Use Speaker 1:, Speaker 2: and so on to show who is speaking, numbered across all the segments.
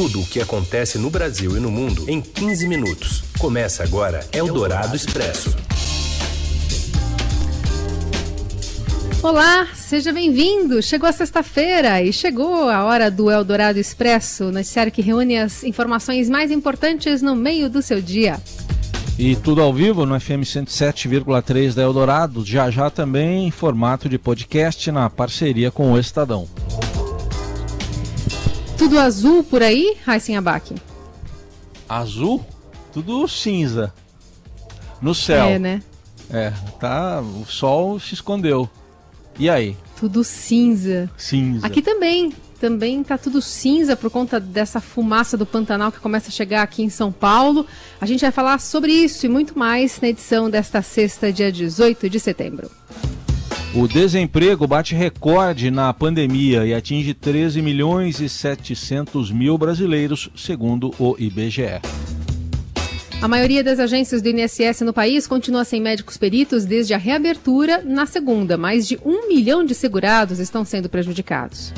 Speaker 1: Tudo o que acontece no Brasil e no mundo em 15 minutos. Começa agora Eldorado Expresso.
Speaker 2: Olá, seja bem-vindo. Chegou a sexta-feira e chegou a hora do Eldorado Expresso, noticiário que reúne as informações mais importantes no meio do seu dia.
Speaker 3: E tudo ao vivo no FM 107,3 da Eldorado, já já também em formato de podcast na parceria com o Estadão.
Speaker 2: Tudo azul por aí, Raíssen Abac?
Speaker 3: Azul? Tudo cinza. No céu.
Speaker 2: É, né?
Speaker 3: É, tá. O sol se escondeu. E aí?
Speaker 2: Tudo cinza.
Speaker 3: Cinza.
Speaker 2: Aqui também. Também tá tudo cinza por conta dessa fumaça do Pantanal que começa a chegar aqui em São Paulo. A gente vai falar sobre isso e muito mais na edição desta sexta, dia 18 de setembro.
Speaker 3: O desemprego bate recorde na pandemia e atinge 13 milhões e 700 mil brasileiros, segundo o IBGE.
Speaker 2: A maioria das agências do INSS no país continua sem médicos peritos desde a reabertura na segunda. Mais de um milhão de segurados estão sendo prejudicados.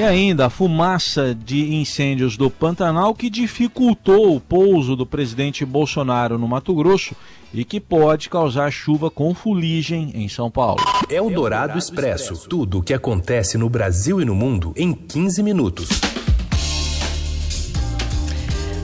Speaker 3: E ainda a fumaça de incêndios do Pantanal que dificultou o pouso do presidente Bolsonaro no Mato Grosso e que pode causar chuva com fuligem em São Paulo.
Speaker 1: É o Dourado Expresso. Tudo o que acontece no Brasil e no mundo em 15 minutos.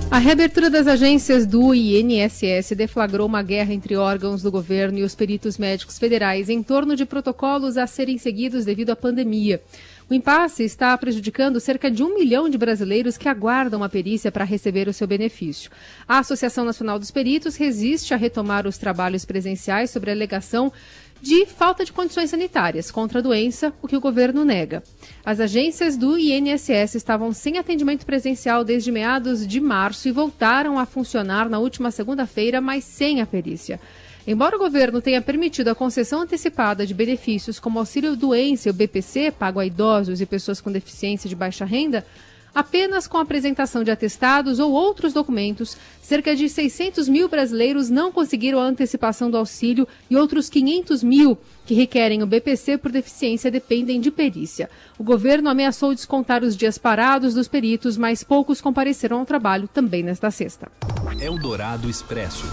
Speaker 2: A reabertura das agências do INSS deflagrou uma guerra entre órgãos do governo e os peritos médicos federais em torno de protocolos a serem seguidos devido à pandemia. O impasse está prejudicando cerca de um milhão de brasileiros que aguardam a perícia para receber o seu benefício. A Associação Nacional dos Peritos resiste a retomar os trabalhos presenciais sobre a alegação de falta de condições sanitárias contra a doença, o que o governo nega. As agências do INSS estavam sem atendimento presencial desde meados de março e voltaram a funcionar na última segunda-feira, mas sem a perícia. Embora o governo tenha permitido a concessão antecipada de benefícios como auxílio doença e o BPC, pago a idosos e pessoas com deficiência de baixa renda, apenas com a apresentação de atestados ou outros documentos, cerca de 600 mil brasileiros não conseguiram a antecipação do auxílio e outros 500 mil que requerem o BPC por deficiência dependem de perícia. O governo ameaçou descontar os dias parados dos peritos, mas poucos compareceram ao trabalho também nesta sexta.
Speaker 1: Eldorado Expresso.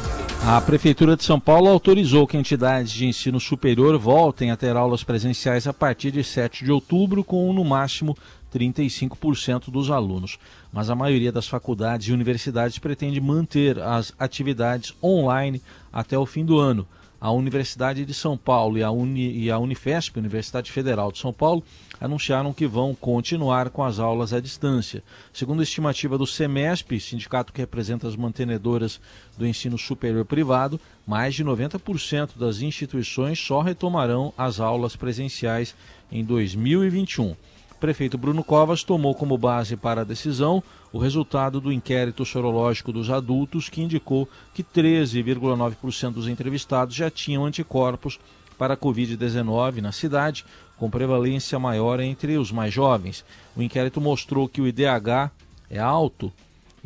Speaker 3: A Prefeitura de São Paulo autorizou que entidades de ensino superior voltem a ter aulas presenciais a partir de 7 de outubro, com no máximo 35% dos alunos. Mas a maioria das faculdades e universidades pretende manter as atividades online até o fim do ano a Universidade de São Paulo e a, Uni, e a Unifesp, Universidade Federal de São Paulo, anunciaram que vão continuar com as aulas à distância. Segundo a estimativa do SEMESP, sindicato que representa as mantenedoras do ensino superior privado, mais de 90% das instituições só retomarão as aulas presenciais em 2021 prefeito Bruno Covas tomou como base para a decisão o resultado do inquérito sorológico dos adultos, que indicou que 13,9% dos entrevistados já tinham anticorpos para a Covid-19 na cidade, com prevalência maior entre os mais jovens. O inquérito mostrou que o IDH é alto,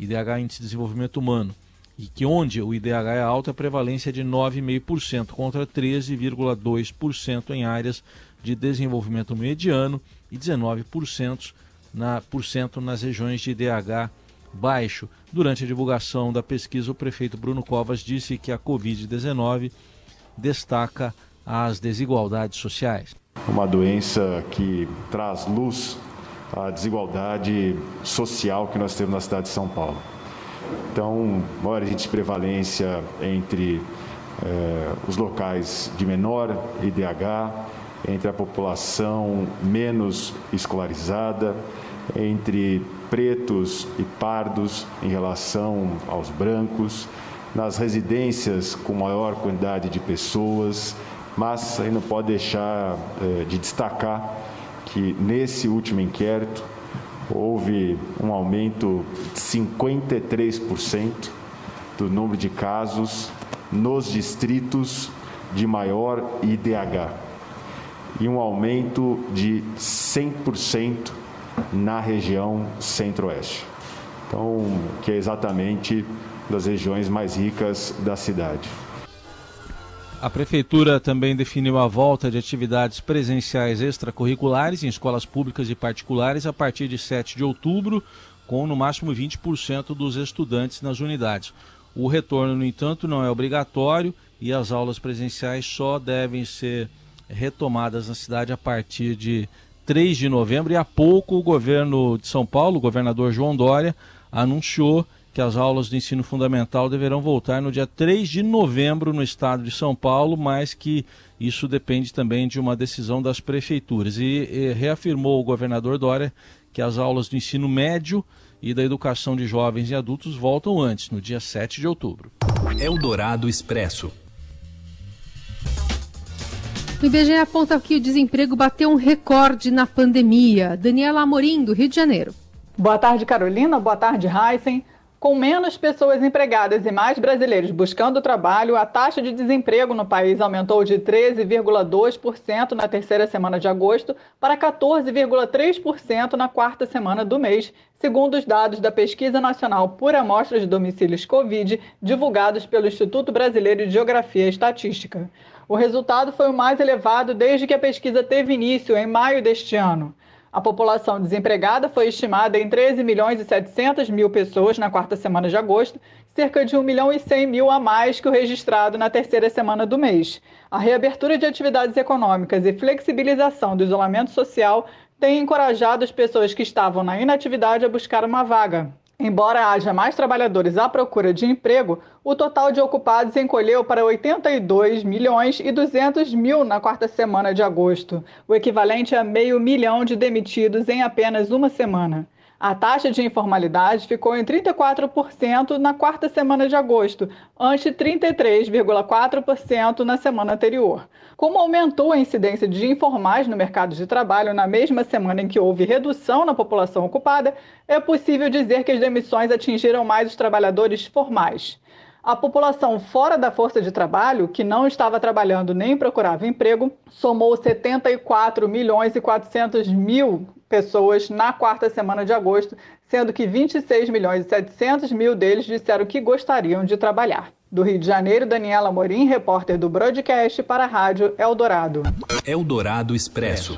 Speaker 3: IDH Índice de Desenvolvimento Humano, e que onde o IDH é alto, a prevalência é de 9,5% contra 13,2% em áreas de desenvolvimento mediano e 19% na, por cento nas regiões de IDH baixo. Durante a divulgação da pesquisa, o prefeito Bruno Covas disse que a Covid-19 destaca as desigualdades sociais.
Speaker 4: Uma doença que traz luz à desigualdade social que nós temos na cidade de São Paulo. Então, maior índice de prevalência entre eh, os locais de menor IDH, entre a população menos escolarizada, entre pretos e pardos em relação aos brancos, nas residências com maior quantidade de pessoas, mas aí não pode deixar eh, de destacar que nesse último inquérito houve um aumento de 53% do número de casos nos distritos de maior IDH e um aumento de 100% na região centro-oeste. Então, que é exatamente das regiões mais ricas da cidade.
Speaker 3: A Prefeitura também definiu a volta de atividades presenciais extracurriculares em escolas públicas e particulares a partir de 7 de outubro, com no máximo 20% dos estudantes nas unidades. O retorno, no entanto, não é obrigatório e as aulas presenciais só devem ser retomadas na cidade a partir de 3 de novembro. E há pouco o governo de São Paulo, o governador João Dória, anunciou que as aulas do ensino fundamental deverão voltar no dia 3 de novembro no estado de São Paulo, mas que isso depende também de uma decisão das prefeituras. E, e reafirmou o governador Dória que as aulas do ensino médio e da educação de jovens e adultos voltam antes, no dia 7 de outubro.
Speaker 1: Eldorado Expresso.
Speaker 2: O IBGE aponta que o desemprego bateu um recorde na pandemia. Daniela Amorim, do Rio de Janeiro.
Speaker 5: Boa tarde, Carolina. Boa tarde, Heisen. Com menos pessoas empregadas e mais brasileiros buscando trabalho, a taxa de desemprego no país aumentou de 13,2% na terceira semana de agosto para 14,3% na quarta semana do mês, segundo os dados da Pesquisa Nacional por Amostra de Domicílios Covid, divulgados pelo Instituto Brasileiro de Geografia e Estatística. O resultado foi o mais elevado desde que a pesquisa teve início, em maio deste ano. A população desempregada foi estimada em 13 milhões e 700 mil pessoas na quarta semana de agosto, cerca de 1 milhão e 100 mil a mais que o registrado na terceira semana do mês. A reabertura de atividades econômicas e flexibilização do isolamento social têm encorajado as pessoas que estavam na inatividade a buscar uma vaga. Embora haja mais trabalhadores à procura de emprego, o total de ocupados encolheu para 82 milhões e 200 mil na quarta semana de agosto, o equivalente a meio milhão de demitidos em apenas uma semana. A taxa de informalidade ficou em 34% na quarta semana de agosto, ante 33,4% na semana anterior. Como aumentou a incidência de informais no mercado de trabalho na mesma semana em que houve redução na população ocupada, é possível dizer que as demissões atingiram mais os trabalhadores formais. A população fora da força de trabalho, que não estava trabalhando nem procurava emprego, somou 74 milhões e 400 mil pessoas na quarta semana de agosto, sendo que 26 milhões e 700 mil deles disseram que gostariam de trabalhar. Do Rio de Janeiro, Daniela Morim, repórter do Broadcast para a Rádio Eldorado.
Speaker 1: Eldorado Expresso.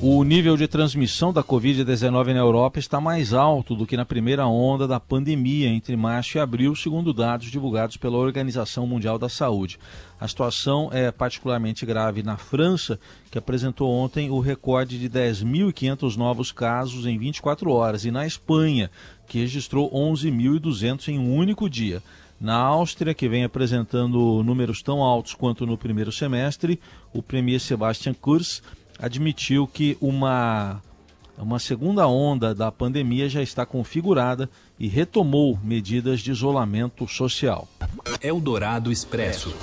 Speaker 3: O nível de transmissão da Covid-19 na Europa está mais alto do que na primeira onda da pandemia entre março e abril, segundo dados divulgados pela Organização Mundial da Saúde. A situação é particularmente grave na França, que apresentou ontem o recorde de 10.500 novos casos em 24 horas, e na Espanha, que registrou 11.200 em um único dia. Na Áustria, que vem apresentando números tão altos quanto no primeiro semestre, o premier Sebastian Kurz admitiu que uma, uma segunda onda da pandemia já está configurada e retomou medidas de isolamento social.
Speaker 1: Eldorado Expresso.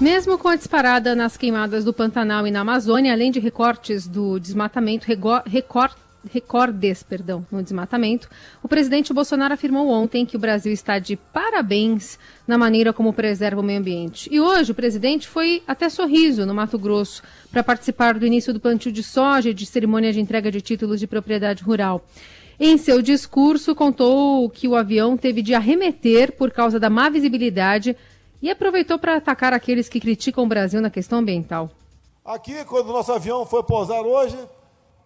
Speaker 2: Mesmo com a disparada nas queimadas do Pantanal e na Amazônia, além de recortes do desmatamento, recortes recordes perdão, no desmatamento, o presidente Bolsonaro afirmou ontem que o Brasil está de parabéns na maneira como preserva o meio ambiente. E hoje o presidente foi até Sorriso, no Mato Grosso, para participar do início do plantio de soja e de cerimônia de entrega de títulos de propriedade rural. Em seu discurso, contou que o avião teve de arremeter por causa da má visibilidade e aproveitou para atacar aqueles que criticam o Brasil na questão ambiental.
Speaker 6: Aqui, quando o nosso avião foi pousar hoje,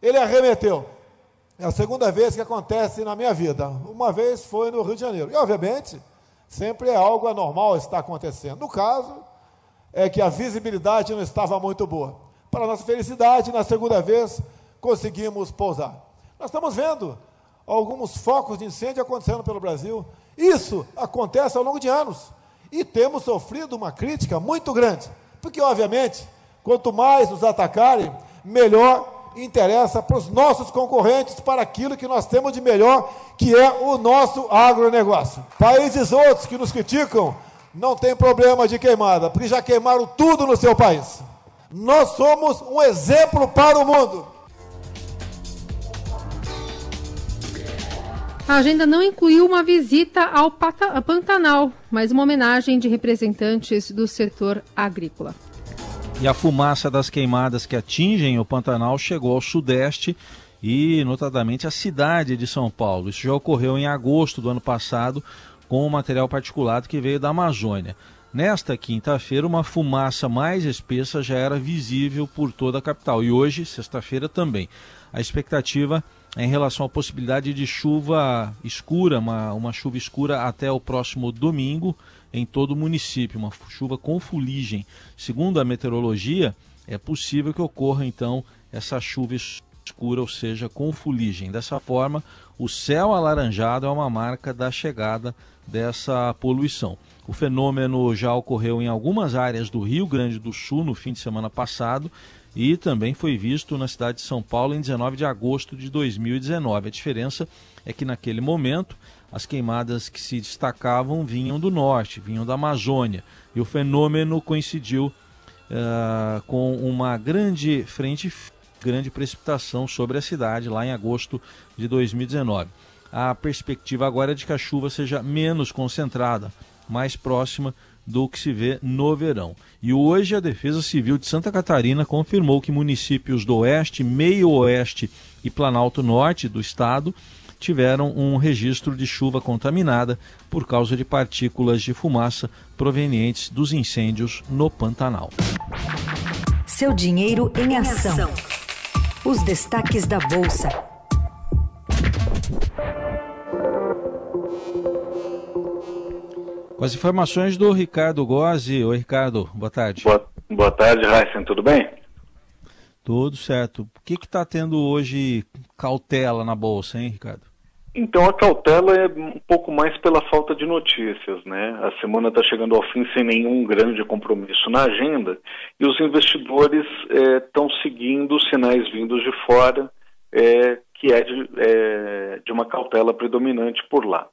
Speaker 6: ele arremeteu. É a segunda vez que acontece na minha vida. Uma vez foi no Rio de Janeiro. E, obviamente, sempre é algo anormal está acontecendo. No caso, é que a visibilidade não estava muito boa. Para nossa felicidade, na segunda vez, conseguimos pousar. Nós estamos vendo alguns focos de incêndio acontecendo pelo Brasil. Isso acontece ao longo de anos. E temos sofrido uma crítica muito grande. Porque, obviamente, quanto mais nos atacarem, melhor interessa para os nossos concorrentes, para aquilo que nós temos de melhor, que é o nosso agronegócio. Países outros que nos criticam não tem problema de queimada, porque já queimaram tudo no seu país. Nós somos um exemplo para o mundo.
Speaker 2: A agenda não incluiu uma visita ao Pantanal, mas uma homenagem de representantes do setor agrícola.
Speaker 3: E a fumaça das queimadas que atingem o Pantanal chegou ao sudeste e, notadamente, à cidade de São Paulo. Isso já ocorreu em agosto do ano passado com o material particulado que veio da Amazônia. Nesta quinta-feira, uma fumaça mais espessa já era visível por toda a capital e hoje, sexta-feira, também. a expectativa é em relação à possibilidade de chuva escura, uma, uma chuva escura até o próximo domingo em todo o município, uma chuva com fuligem. Segundo a meteorologia, é possível que ocorra então essa chuva escura, ou seja, com fuligem. Dessa forma, o céu alaranjado é uma marca da chegada dessa poluição. O fenômeno já ocorreu em algumas áreas do Rio Grande do Sul no fim de semana passado e também foi visto na cidade de São Paulo em 19 de agosto de 2019. A diferença é que naquele momento as queimadas que se destacavam vinham do norte, vinham da Amazônia, e o fenômeno coincidiu uh, com uma grande frente, grande precipitação sobre a cidade lá em agosto de 2019. A perspectiva agora é de que a chuva seja menos concentrada, mais próxima do que se vê no verão. E hoje a Defesa Civil de Santa Catarina confirmou que municípios do Oeste, Meio Oeste e Planalto Norte do estado tiveram um registro de chuva contaminada por causa de partículas de fumaça provenientes dos incêndios no Pantanal.
Speaker 7: Seu dinheiro em ação. Os destaques da Bolsa.
Speaker 3: Com as informações do Ricardo Gozzi. Oi, Ricardo, boa tarde.
Speaker 8: Boa, boa tarde, Raíssen, tudo bem?
Speaker 3: Tudo certo. O que está tendo hoje cautela na Bolsa, hein, Ricardo?
Speaker 8: Então, a cautela é um pouco mais pela falta de notícias, né? A semana está chegando ao fim sem nenhum grande compromisso na agenda e os investidores estão é, seguindo sinais vindos de fora, é, que é de, é de, uma cautela predominante por lá.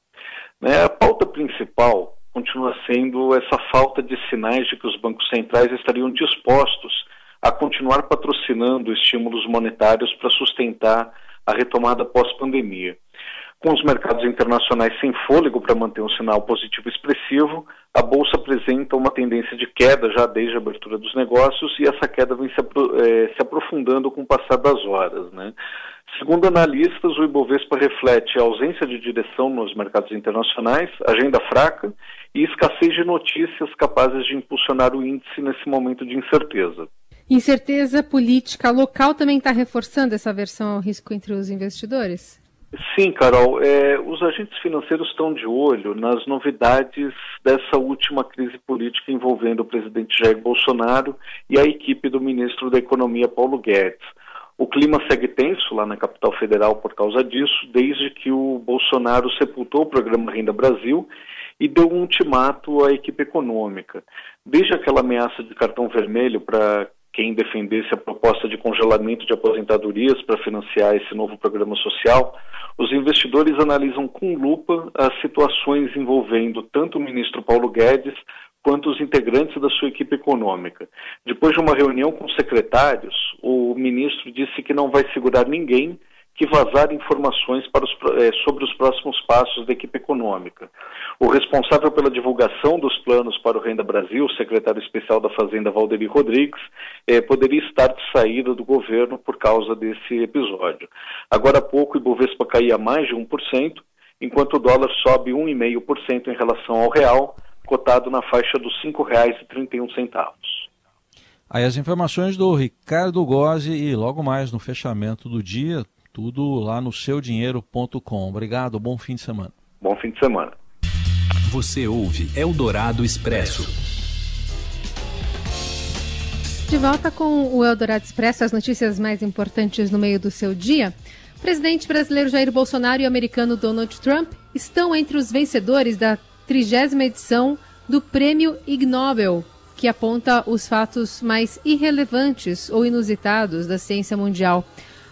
Speaker 8: Né? A pauta principal continua sendo essa falta de sinais de que os bancos centrais estariam dispostos a continuar patrocinando estímulos monetários para sustentar a retomada pós-pandemia. Com os mercados internacionais sem fôlego para manter um sinal positivo expressivo, a bolsa apresenta uma tendência de queda já desde a abertura dos negócios e essa queda vem se, apro eh, se aprofundando com o passar das horas. Né? Segundo analistas, o Ibovespa reflete a ausência de direção nos mercados internacionais, agenda fraca e escassez de notícias capazes de impulsionar o índice nesse momento de incerteza.
Speaker 2: Incerteza política local também está reforçando essa aversão ao risco entre os investidores?
Speaker 8: Sim, Carol. É, os agentes financeiros estão de olho nas novidades dessa última crise política envolvendo o presidente Jair Bolsonaro e a equipe do ministro da Economia, Paulo Guedes. O clima segue tenso lá na capital federal por causa disso, desde que o Bolsonaro sepultou o programa Renda Brasil e deu um ultimato à equipe econômica. Desde aquela ameaça de cartão vermelho para quem defendesse a proposta de congelamento de aposentadorias para financiar esse novo programa social, os investidores analisam com lupa as situações envolvendo tanto o ministro Paulo Guedes quanto os integrantes da sua equipe econômica. Depois de uma reunião com secretários, o ministro disse que não vai segurar ninguém que vazar informações os, é, sobre os próximos passos da equipe econômica. O responsável pela divulgação dos planos para o Renda Brasil, o secretário especial da Fazenda, Valderi Rodrigues, é, poderia estar de saída do governo por causa desse episódio. Agora há pouco, o Ibovespa caía mais de 1%, enquanto o dólar sobe 1,5% em relação ao real, cotado na faixa dos R$ 5,31.
Speaker 3: Aí as informações do Ricardo Gozzi e logo mais no fechamento do dia, tudo lá no seudinheiro.com. Obrigado, bom fim de semana.
Speaker 8: Bom fim de semana.
Speaker 1: Você ouve Eldorado Expresso.
Speaker 2: De volta com o Eldorado Expresso, as notícias mais importantes no meio do seu dia. O presidente brasileiro Jair Bolsonaro e o americano Donald Trump estão entre os vencedores da trigésima edição do Prêmio Ig Nobel, que aponta os fatos mais irrelevantes ou inusitados da ciência mundial.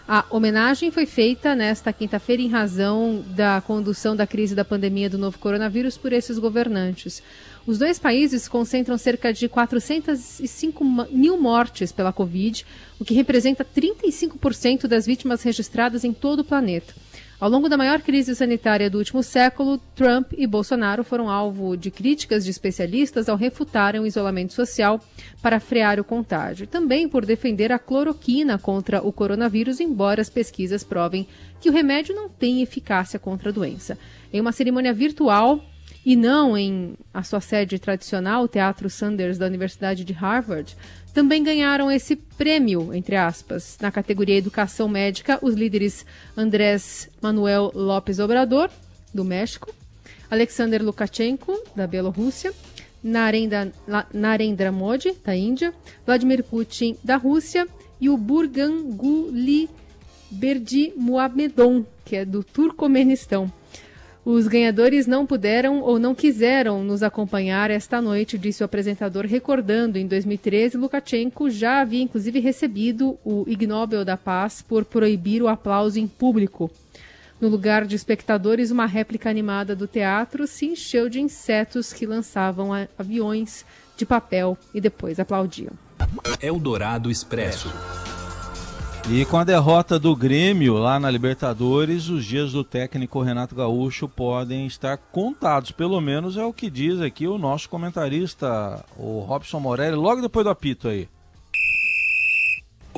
Speaker 2: A homenagem foi feita nesta quinta-feira em razão da condução da crise da pandemia do novo coronavírus por esses governantes. Os dois países concentram cerca de 405 mil mortes pela Covid, o que representa 35% das vítimas registradas em todo o planeta. Ao longo da maior crise sanitária do último século, Trump e Bolsonaro foram alvo de críticas de especialistas ao refutarem o isolamento social para frear o contágio. Também por defender a cloroquina contra o coronavírus, embora as pesquisas provem que o remédio não tem eficácia contra a doença. Em uma cerimônia virtual e não em a sua sede tradicional, o Teatro Sanders da Universidade de Harvard, também ganharam esse prêmio, entre aspas, na categoria Educação Médica, os líderes Andrés Manuel López Obrador, do México, Alexander Lukashenko, da Bielorrússia, Narendra, Narendra Modi, da Índia, Vladimir Putin, da Rússia, e o Burganguli Berdimuhamedon, que é do Turcomenistão. Os ganhadores não puderam ou não quiseram nos acompanhar esta noite, disse o apresentador, recordando em 2013 Lukashenko já havia inclusive recebido o Ig Nobel da Paz por proibir o aplauso em público. No lugar de espectadores, uma réplica animada do teatro se encheu de insetos que lançavam aviões de papel e depois aplaudiam.
Speaker 1: Eldorado Expresso.
Speaker 3: E com a derrota do Grêmio lá na Libertadores, os dias do técnico Renato Gaúcho podem estar contados. Pelo menos é o que diz aqui o nosso comentarista, o Robson Morelli, logo depois do apito aí.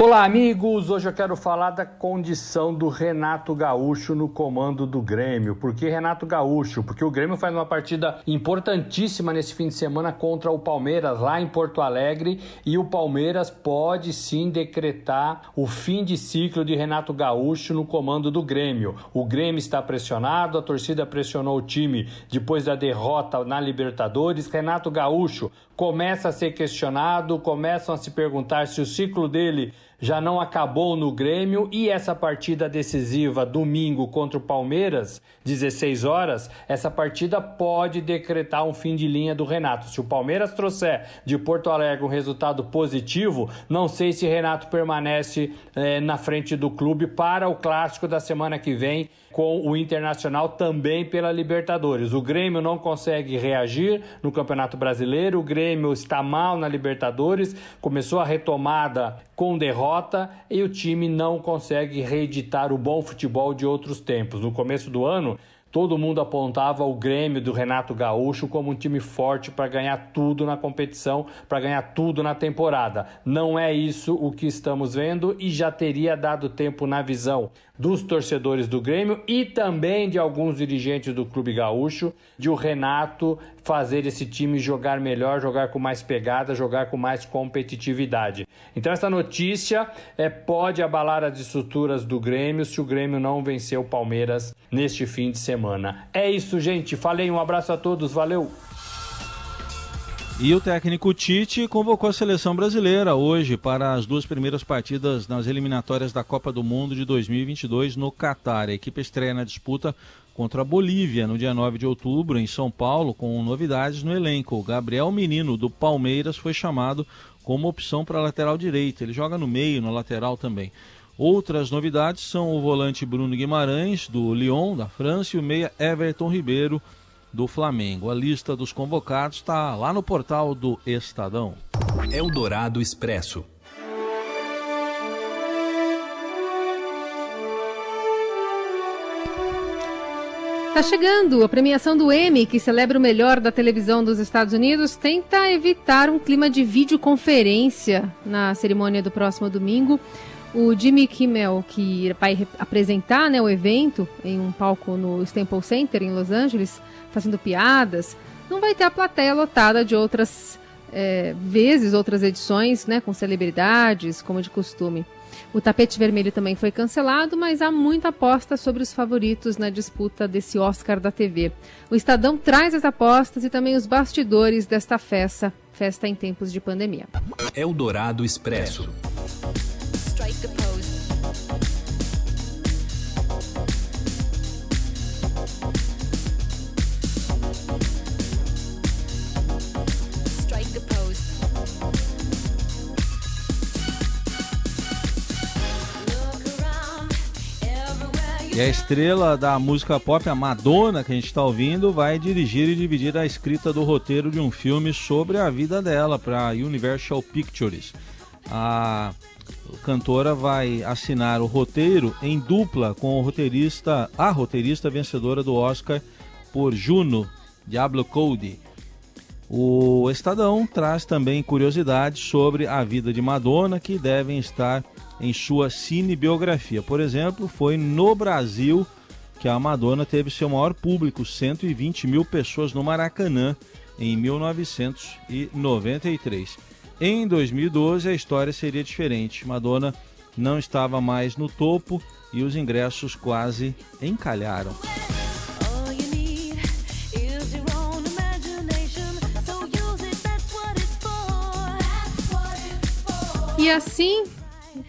Speaker 9: Olá, amigos! Hoje eu quero falar da condição do Renato Gaúcho no comando do Grêmio. Por que Renato Gaúcho? Porque o Grêmio faz uma partida importantíssima nesse fim de semana contra o Palmeiras lá em Porto Alegre e o Palmeiras pode sim decretar o fim de ciclo de Renato Gaúcho no comando do Grêmio. O Grêmio está pressionado, a torcida pressionou o time depois da derrota na Libertadores. Renato Gaúcho começa a ser questionado, começam a se perguntar se o ciclo dele já não acabou no Grêmio e essa partida decisiva domingo contra o Palmeiras, 16 horas, essa partida pode decretar um fim de linha do Renato. Se o Palmeiras trouxer de Porto Alegre um resultado positivo, não sei se Renato permanece eh, na frente do clube para o clássico da semana que vem com o Internacional também pela Libertadores. O Grêmio não consegue reagir no Campeonato Brasileiro, o Grêmio está mal na Libertadores, começou a retomada com derrota e o time não consegue reeditar o bom futebol de outros tempos. No começo do ano, Todo mundo apontava o Grêmio do Renato Gaúcho como um time forte para ganhar tudo na competição, para ganhar tudo na temporada. Não é isso o que estamos vendo e já teria dado tempo na visão dos torcedores do Grêmio e também de alguns dirigentes do Clube Gaúcho, de o Renato fazer esse time jogar melhor, jogar com mais pegada, jogar com mais competitividade. Então essa notícia é, pode abalar as estruturas do Grêmio se o Grêmio não vencer o Palmeiras neste fim de semana. É isso, gente. Falei, um abraço a todos, valeu!
Speaker 3: E o técnico Tite convocou a seleção brasileira hoje para as duas primeiras partidas nas eliminatórias da Copa do Mundo de 2022 no Catar. A equipe estreia na disputa contra a Bolívia no dia 9 de outubro em São Paulo, com novidades no elenco. O Gabriel Menino do Palmeiras foi chamado como opção para a lateral direita. Ele joga no meio, no lateral também. Outras novidades são o volante Bruno Guimarães, do Lyon, da França, e o meia Everton Ribeiro, do Flamengo. A lista dos convocados está lá no portal do Estadão.
Speaker 1: Eldorado Expresso.
Speaker 2: Está chegando a premiação do Emmy, que celebra o melhor da televisão dos Estados Unidos, tenta evitar um clima de videoconferência na cerimônia do próximo domingo. O Jimmy Kimmel, que vai apresentar né, o evento em um palco no Staples Center, em Los Angeles, fazendo piadas, não vai ter a plateia lotada de outras é, vezes, outras edições, né, com celebridades, como de costume. O tapete vermelho também foi cancelado, mas há muita aposta sobre os favoritos na disputa desse Oscar da TV. O Estadão traz as apostas e também os bastidores desta festa, festa em tempos de pandemia.
Speaker 1: Eldorado Expresso.
Speaker 3: E a estrela da música pop, a Madonna, que a gente está ouvindo, vai dirigir e dividir a escrita do roteiro de um filme sobre a vida dela para a Universal Pictures. A cantora vai assinar o roteiro em dupla com o roteirista, a roteirista vencedora do Oscar por Juno, Diablo Cody. O Estadão traz também curiosidades sobre a vida de Madonna que devem estar em sua cinebiografia. Por exemplo, foi no Brasil que a Madonna teve seu maior público, 120 mil pessoas no Maracanã, em 1993. Em 2012, a história seria diferente. Madonna não estava mais no topo e os ingressos quase encalharam.
Speaker 2: E assim,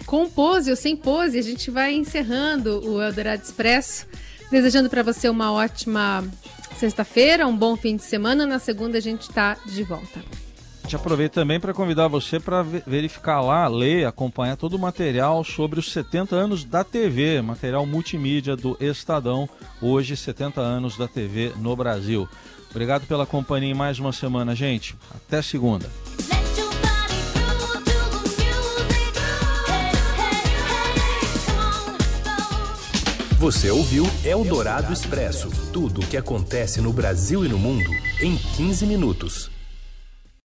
Speaker 2: com pose ou sem pose, a gente vai encerrando o Eldorado Expresso, desejando para você uma ótima sexta-feira, um bom fim de semana. Na segunda a gente está de volta.
Speaker 3: Gente aproveita também para convidar você para verificar lá, ler, acompanhar todo o material sobre os 70 anos da TV, material multimídia do Estadão, hoje 70 anos da TV no Brasil. Obrigado pela companhia em mais uma semana, gente. Até segunda.
Speaker 1: Você ouviu Eldorado Expresso tudo o que acontece no Brasil e no mundo em 15 minutos.